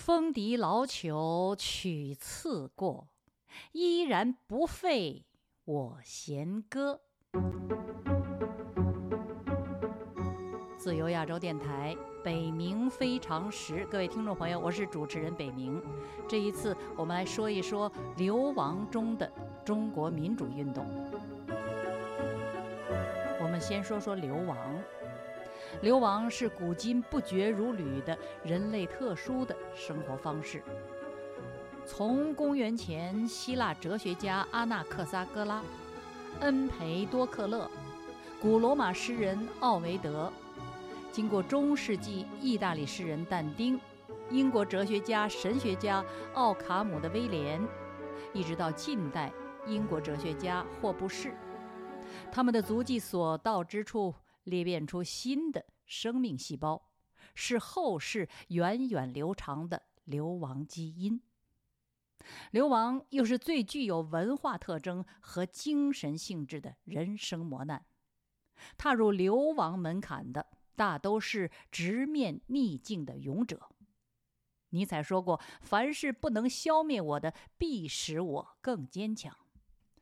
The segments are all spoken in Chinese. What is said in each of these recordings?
风笛老朽曲次过，依然不废我弦歌。自由亚洲电台北冥非常时，各位听众朋友，我是主持人北冥。这一次，我们来说一说流亡中的中国民主运动。我们先说说流亡。流亡是古今不绝如缕的人类特殊的生活方式。从公元前希腊哲学家阿纳克萨戈拉、恩培多克勒、古罗马诗人奥维德，经过中世纪意大利诗人但丁、英国哲学家、神学家奥卡姆的威廉，一直到近代英国哲学家霍布士，他们的足迹所到之处。裂变出新的生命细胞，是后世源远流长的流亡基因。流亡又是最具有文化特征和精神性质的人生磨难。踏入流亡门槛的，大都是直面逆境的勇者。尼采说过：“凡是不能消灭我的，必使我更坚强。”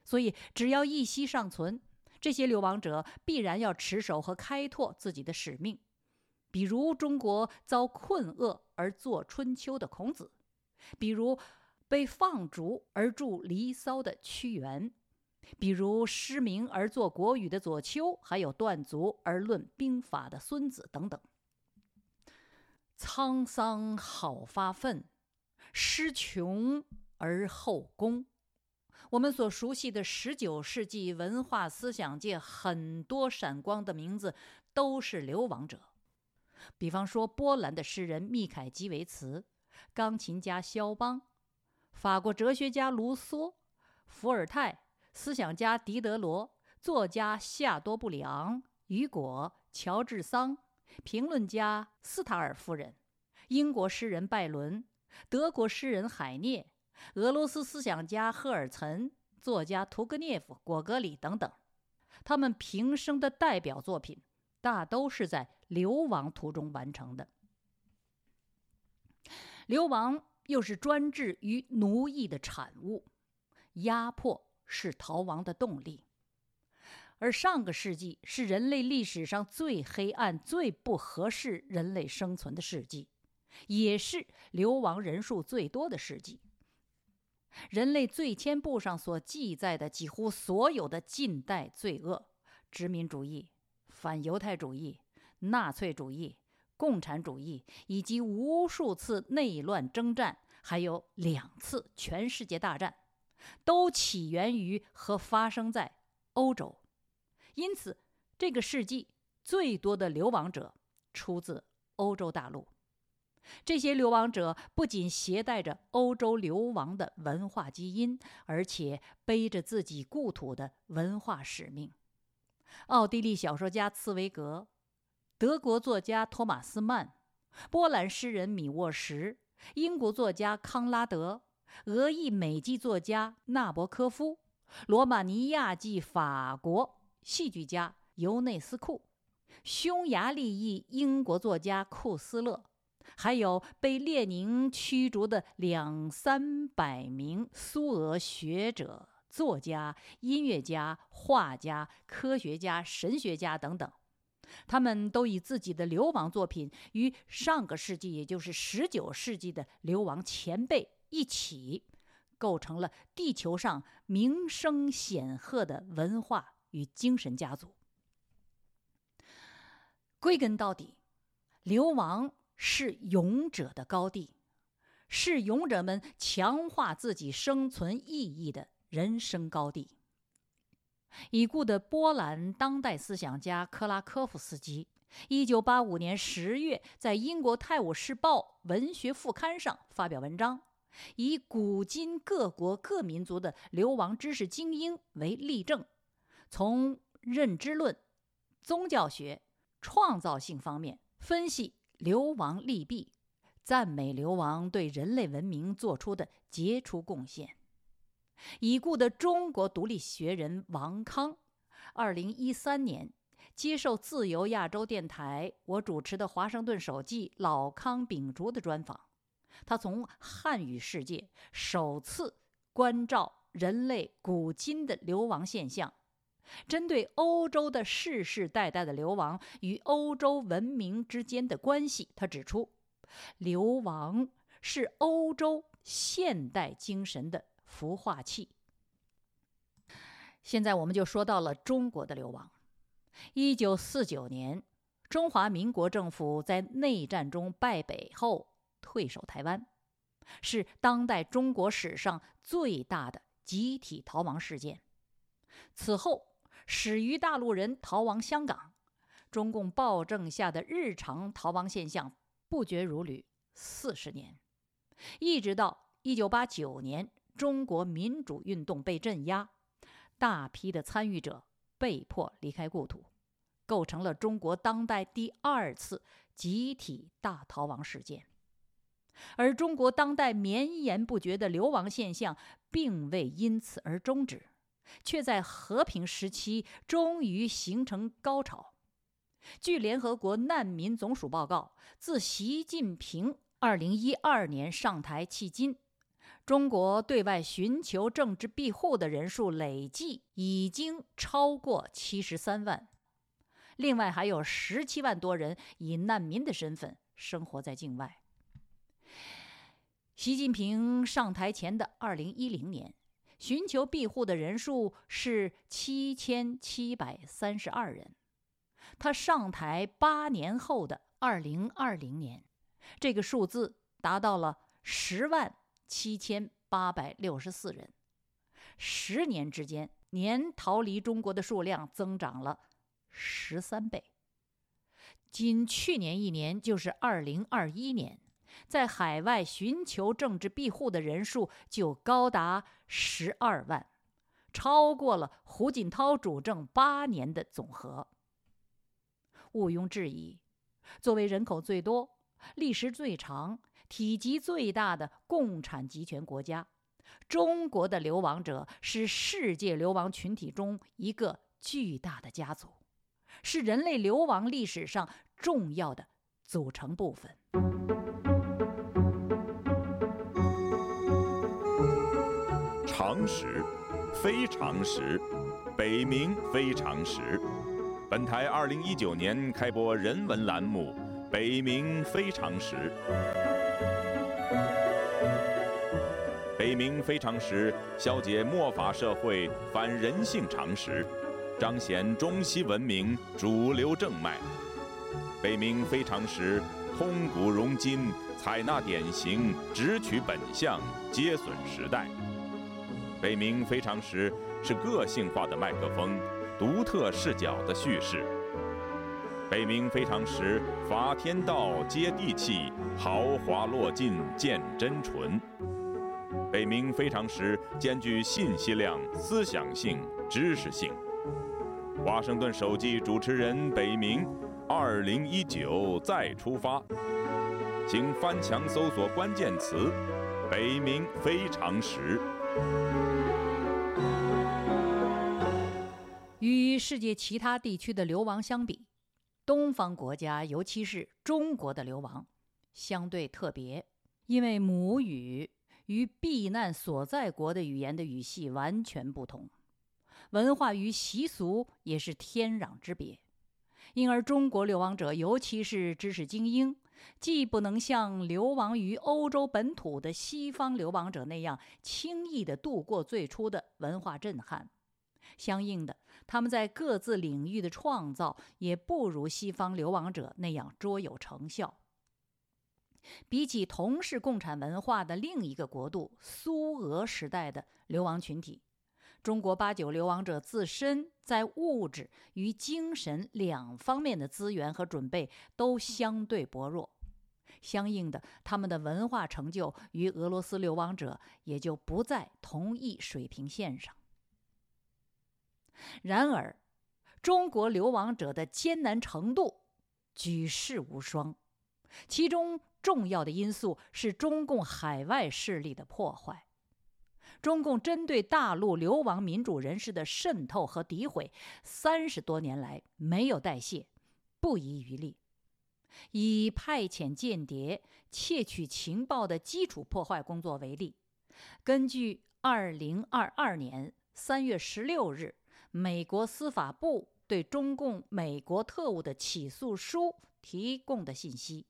所以，只要一息尚存。这些流亡者必然要持守和开拓自己的使命，比如中国遭困厄而作《春秋》的孔子，比如被放逐而著《离骚》的屈原，比如失明而作《国语》的左丘，还有断足而论兵法的孙子等等。沧桑好发愤，失穷而后功。我们所熟悉的十九世纪文化思想界很多闪光的名字都是流亡者，比方说波兰的诗人密凯基维茨、钢琴家肖邦、法国哲学家卢梭、伏尔泰、思想家狄德罗、作家夏多布里昂、雨果、乔治桑、评论家斯塔尔夫人、英国诗人拜伦、德国诗人海涅。俄罗斯思想家赫尔岑、作家屠格涅夫、果戈里等等，他们平生的代表作品大都是在流亡途中完成的。流亡又是专制与奴役的产物，压迫是逃亡的动力。而上个世纪是人类历史上最黑暗、最不合适人类生存的世纪，也是流亡人数最多的世纪。人类罪签簿上所记载的几乎所有的近代罪恶，殖民主义、反犹太主义、纳粹主义、共产主义，以及无数次内乱征战，还有两次全世界大战，都起源于和发生在欧洲。因此，这个世纪最多的流亡者出自欧洲大陆。这些流亡者不仅携带着欧洲流亡的文化基因，而且背着自己故土的文化使命。奥地利小说家茨威格，德国作家托马斯曼，波兰诗人米沃什，英国作家康拉德，俄裔美籍作家纳博科夫，罗马尼亚籍法国戏剧家尤内斯库，匈牙利裔英国作家库斯勒。还有被列宁驱逐的两三百名苏俄学者、作家、音乐家、画家、科学家、神学家等等，他们都以自己的流亡作品与上个世纪，也就是十九世纪的流亡前辈一起，构成了地球上名声显赫的文化与精神家族。归根到底，流亡。是勇者的高地，是勇者们强化自己生存意义的人生高地。已故的波兰当代思想家克拉科夫斯基，一九八五年十月在英国《泰晤士报》文学副刊上发表文章，以古今各国各民族的流亡知识精英为例证，从认知论、宗教学、创造性方面分析。流亡利弊，赞美流亡对人类文明做出的杰出贡献。已故的中国独立学人王康，二零一三年接受自由亚洲电台我主持的《华盛顿手记》老康秉烛的专访，他从汉语世界首次关照人类古今的流亡现象，针对欧洲的世世代代的流亡与欧洲文明之间的关系，他指出，流亡是欧洲现代精神的孵化器。现在我们就说到了中国的流亡。一九四九年，中华民国政府在内战中败北后退守台湾，是当代中国史上最大的集体逃亡事件。此后，始于大陆人逃亡香港，中共暴政下的日常逃亡现象不绝如缕四十年，一直到一九八九年，中国民主运动被镇压。大批的参与者被迫离开故土，构成了中国当代第二次集体大逃亡事件。而中国当代绵延不绝的流亡现象，并未因此而终止，却在和平时期终于形成高潮。据联合国难民总署报告，自习近平二零一二年上台迄今。中国对外寻求政治庇护的人数累计已经超过七十三万，另外还有十七万多人以难民的身份生活在境外。习近平上台前的二零一零年，寻求庇护的人数是七千七百三十二人，他上台八年后的二零二零年，这个数字达到了十万。七千八百六十四人，十年之间，年逃离中国的数量增长了十三倍。仅去年一年，就是二零二一年，在海外寻求政治庇护的人数就高达十二万，超过了胡锦涛主政八年的总和。毋庸置疑，作为人口最多、历史最长。体积最大的共产集权国家，中国的流亡者是世界流亡群体中一个巨大的家族，是人类流亡历史上重要的组成部分。常识，非常识，北冥非常识。本台二零一九年开播人文栏目《北冥非常识》。北冥非常识，消解末法社会反人性常识，彰显中西文明主流正脉。北冥非常识，通古融今，采纳典型，直取本相，接损时代。北冥非常时是个性化的麦克风，独特视角的叙事。北冥非常时，法天道接地气，豪华落尽见真纯。北冥非常时兼具信息量、思想性、知识性。华盛顿首季主持人北冥，二零一九再出发，请翻墙搜索关键词“北冥非常时”。与世界其他地区的流亡相比，东方国家，尤其是中国的流亡，相对特别，因为母语。与避难所在国的语言的语系完全不同，文化与习俗也是天壤之别，因而中国流亡者，尤其是知识精英，既不能像流亡于欧洲本土的西方流亡者那样轻易地度过最初的文化震撼，相应的，他们在各自领域的创造也不如西方流亡者那样卓有成效。比起同是共产文化的另一个国度苏俄时代的流亡群体，中国八九流亡者自身在物质与精神两方面的资源和准备都相对薄弱，相应的，他们的文化成就与俄罗斯流亡者也就不在同一水平线上。然而，中国流亡者的艰难程度举世无双，其中。重要的因素是中共海外势力的破坏，中共针对大陆流亡民主人士的渗透和诋毁，三十多年来没有代谢，不遗余力。以派遣间谍窃取情报的基础破坏工作为例，根据二零二二年三月十六日美国司法部对中共美国特务的起诉书提供的信息，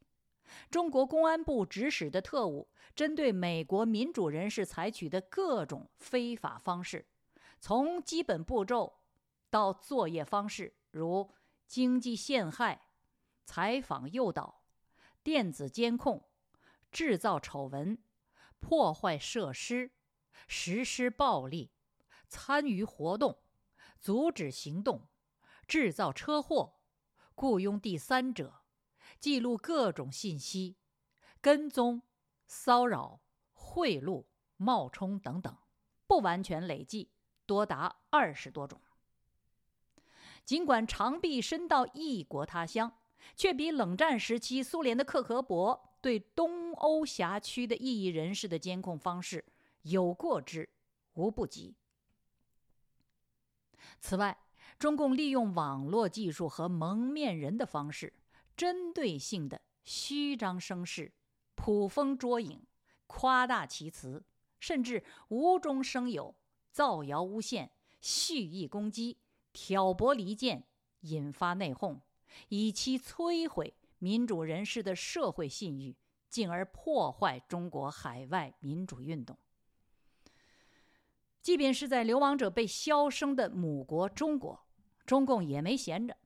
中国公安部指使的特务针对美国民主人士采取的各种非法方式，从基本步骤到作业方式，如经济陷害。采访诱导、电子监控、制造丑闻、破坏设施、实施暴力、参与活动、阻止行动、制造车祸、雇佣第三者、记录各种信息、跟踪、骚扰、贿赂、冒充等等，不完全累计多达二十多种。尽管长臂伸到异国他乡。却比冷战时期苏联的克格勃对东欧辖区的异议人士的监控方式有过之，无不及。此外，中共利用网络技术和蒙面人的方式，针对性的虚张声势、捕风捉影、夸大其词，甚至无中生有、造谣诬陷、蓄意攻击、挑拨离间，引发内讧。以期摧毁民主人士的社会信誉，进而破坏中国海外民主运动。即便是在流亡者被销声的母国中国，中共也没闲着，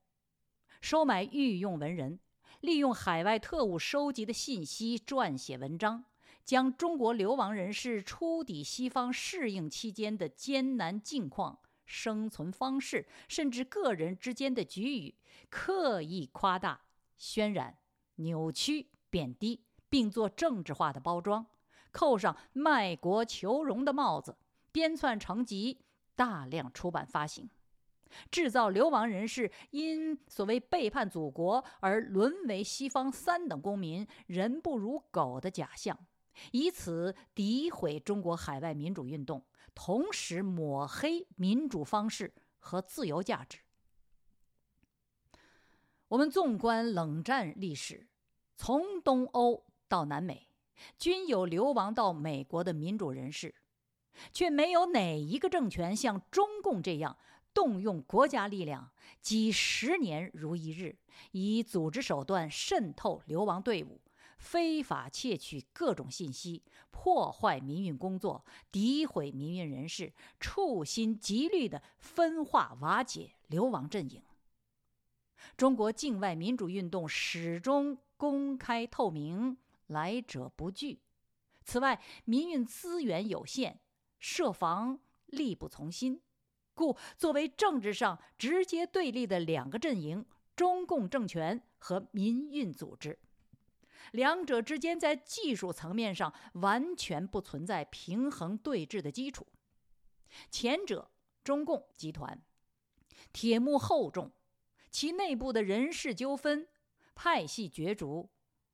收买御用文人，利用海外特务收集的信息撰写文章，将中国流亡人士初抵西方适应期间的艰难境况。生存方式，甚至个人之间的局域，刻意夸大、渲染、扭曲、贬低，并做政治化的包装，扣上卖国求荣的帽子，编纂成集，大量出版发行，制造流亡人士因所谓背叛祖国而沦为西方三等公民、人不如狗的假象，以此诋毁中国海外民主运动。同时抹黑民主方式和自由价值。我们纵观冷战历史，从东欧到南美，均有流亡到美国的民主人士，却没有哪一个政权像中共这样动用国家力量，几十年如一日，以组织手段渗透流亡队伍。非法窃取各种信息，破坏民运工作，诋毁民运人士，处心积虑地分化瓦解流亡阵营。中国境外民主运动始终公开透明，来者不拒。此外，民运资源有限，设防力不从心，故作为政治上直接对立的两个阵营——中共政权和民运组织。两者之间在技术层面上完全不存在平衡对峙的基础。前者中共集团铁幕厚重，其内部的人事纠纷、派系角逐、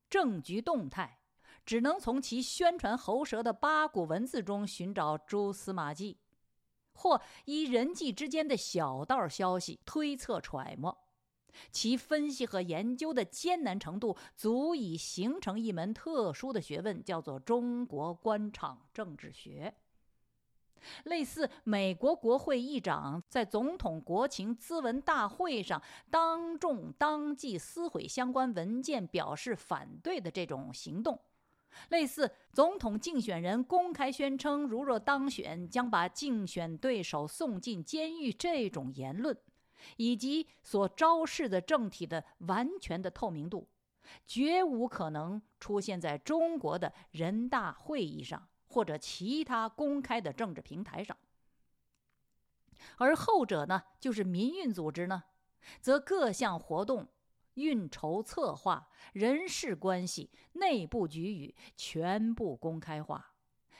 政局动态，只能从其宣传喉舌的八股文字中寻找蛛丝马迹，或依人际之间的小道消息推测揣摩。其分析和研究的艰难程度，足以形成一门特殊的学问，叫做中国官场政治学。类似美国国会议长在总统国情咨文大会上当众当即撕毁相关文件，表示反对的这种行动；类似总统竞选人公开宣称，如若当选，将把竞选对手送进监狱这种言论。以及所昭示的政体的完全的透明度，绝无可能出现在中国的人大会议上或者其他公开的政治平台上。而后者呢，就是民运组织呢，则各项活动、运筹策划、人事关系、内部局域全部公开化，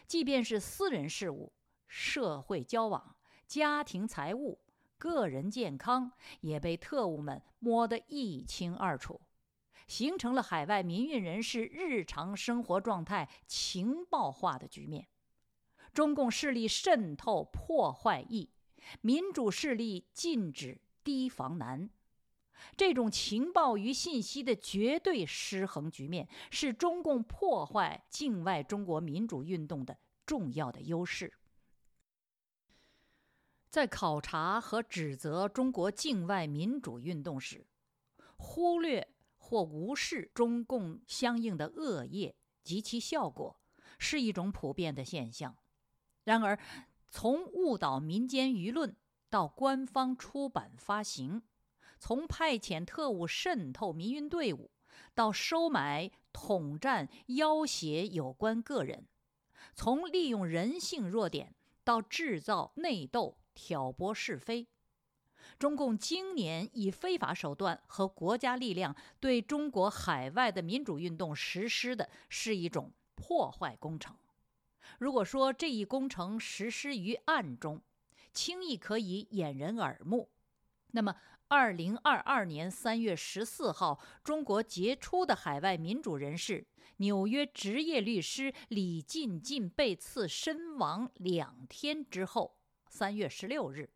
即便是私人事务、社会交往、家庭财务。个人健康也被特务们摸得一清二楚，形成了海外民运人士日常生活状态情报化的局面。中共势力渗透破坏易，民主势力禁止提防难。这种情报与信息的绝对失衡局面，是中共破坏境外中国民主运动的重要的优势。在考察和指责中国境外民主运动时，忽略或无视中共相应的恶业及其效果，是一种普遍的现象。然而，从误导民间舆论到官方出版发行，从派遣特务渗透民运队伍，到收买、统战、要挟有关个人，从利用人性弱点到制造内斗、挑拨是非，中共今年以非法手段和国家力量对中国海外的民主运动实施的是一种破坏工程。如果说这一工程实施于暗中，轻易可以掩人耳目，那么。二零二二年三月十四号，中国杰出的海外民主人士、纽约职业律师李进进被刺身亡两天之后，三月十六日，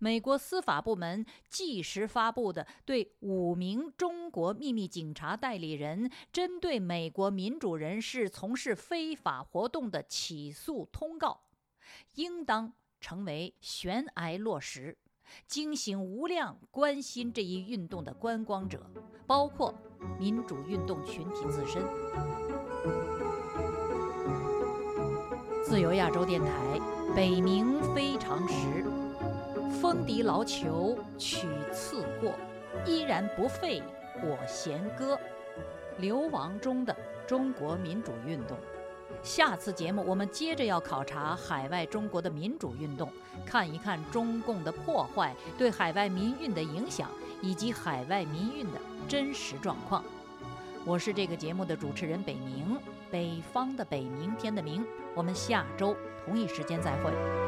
美国司法部门即时发布的对五名中国秘密警察代理人针对美国民主人士从事非法活动的起诉通告，应当成为悬崖落石。惊醒无量关心这一运动的观光者，包括民主运动群体自身。自由亚洲电台，北冥非常时，风笛劳囚曲次过，依然不废我弦歌。流亡中的中国民主运动。下次节目，我们接着要考察海外中国的民主运动，看一看中共的破坏对海外民运的影响，以及海外民运的真实状况。我是这个节目的主持人北明，北方的北，明天的明。我们下周同一时间再会。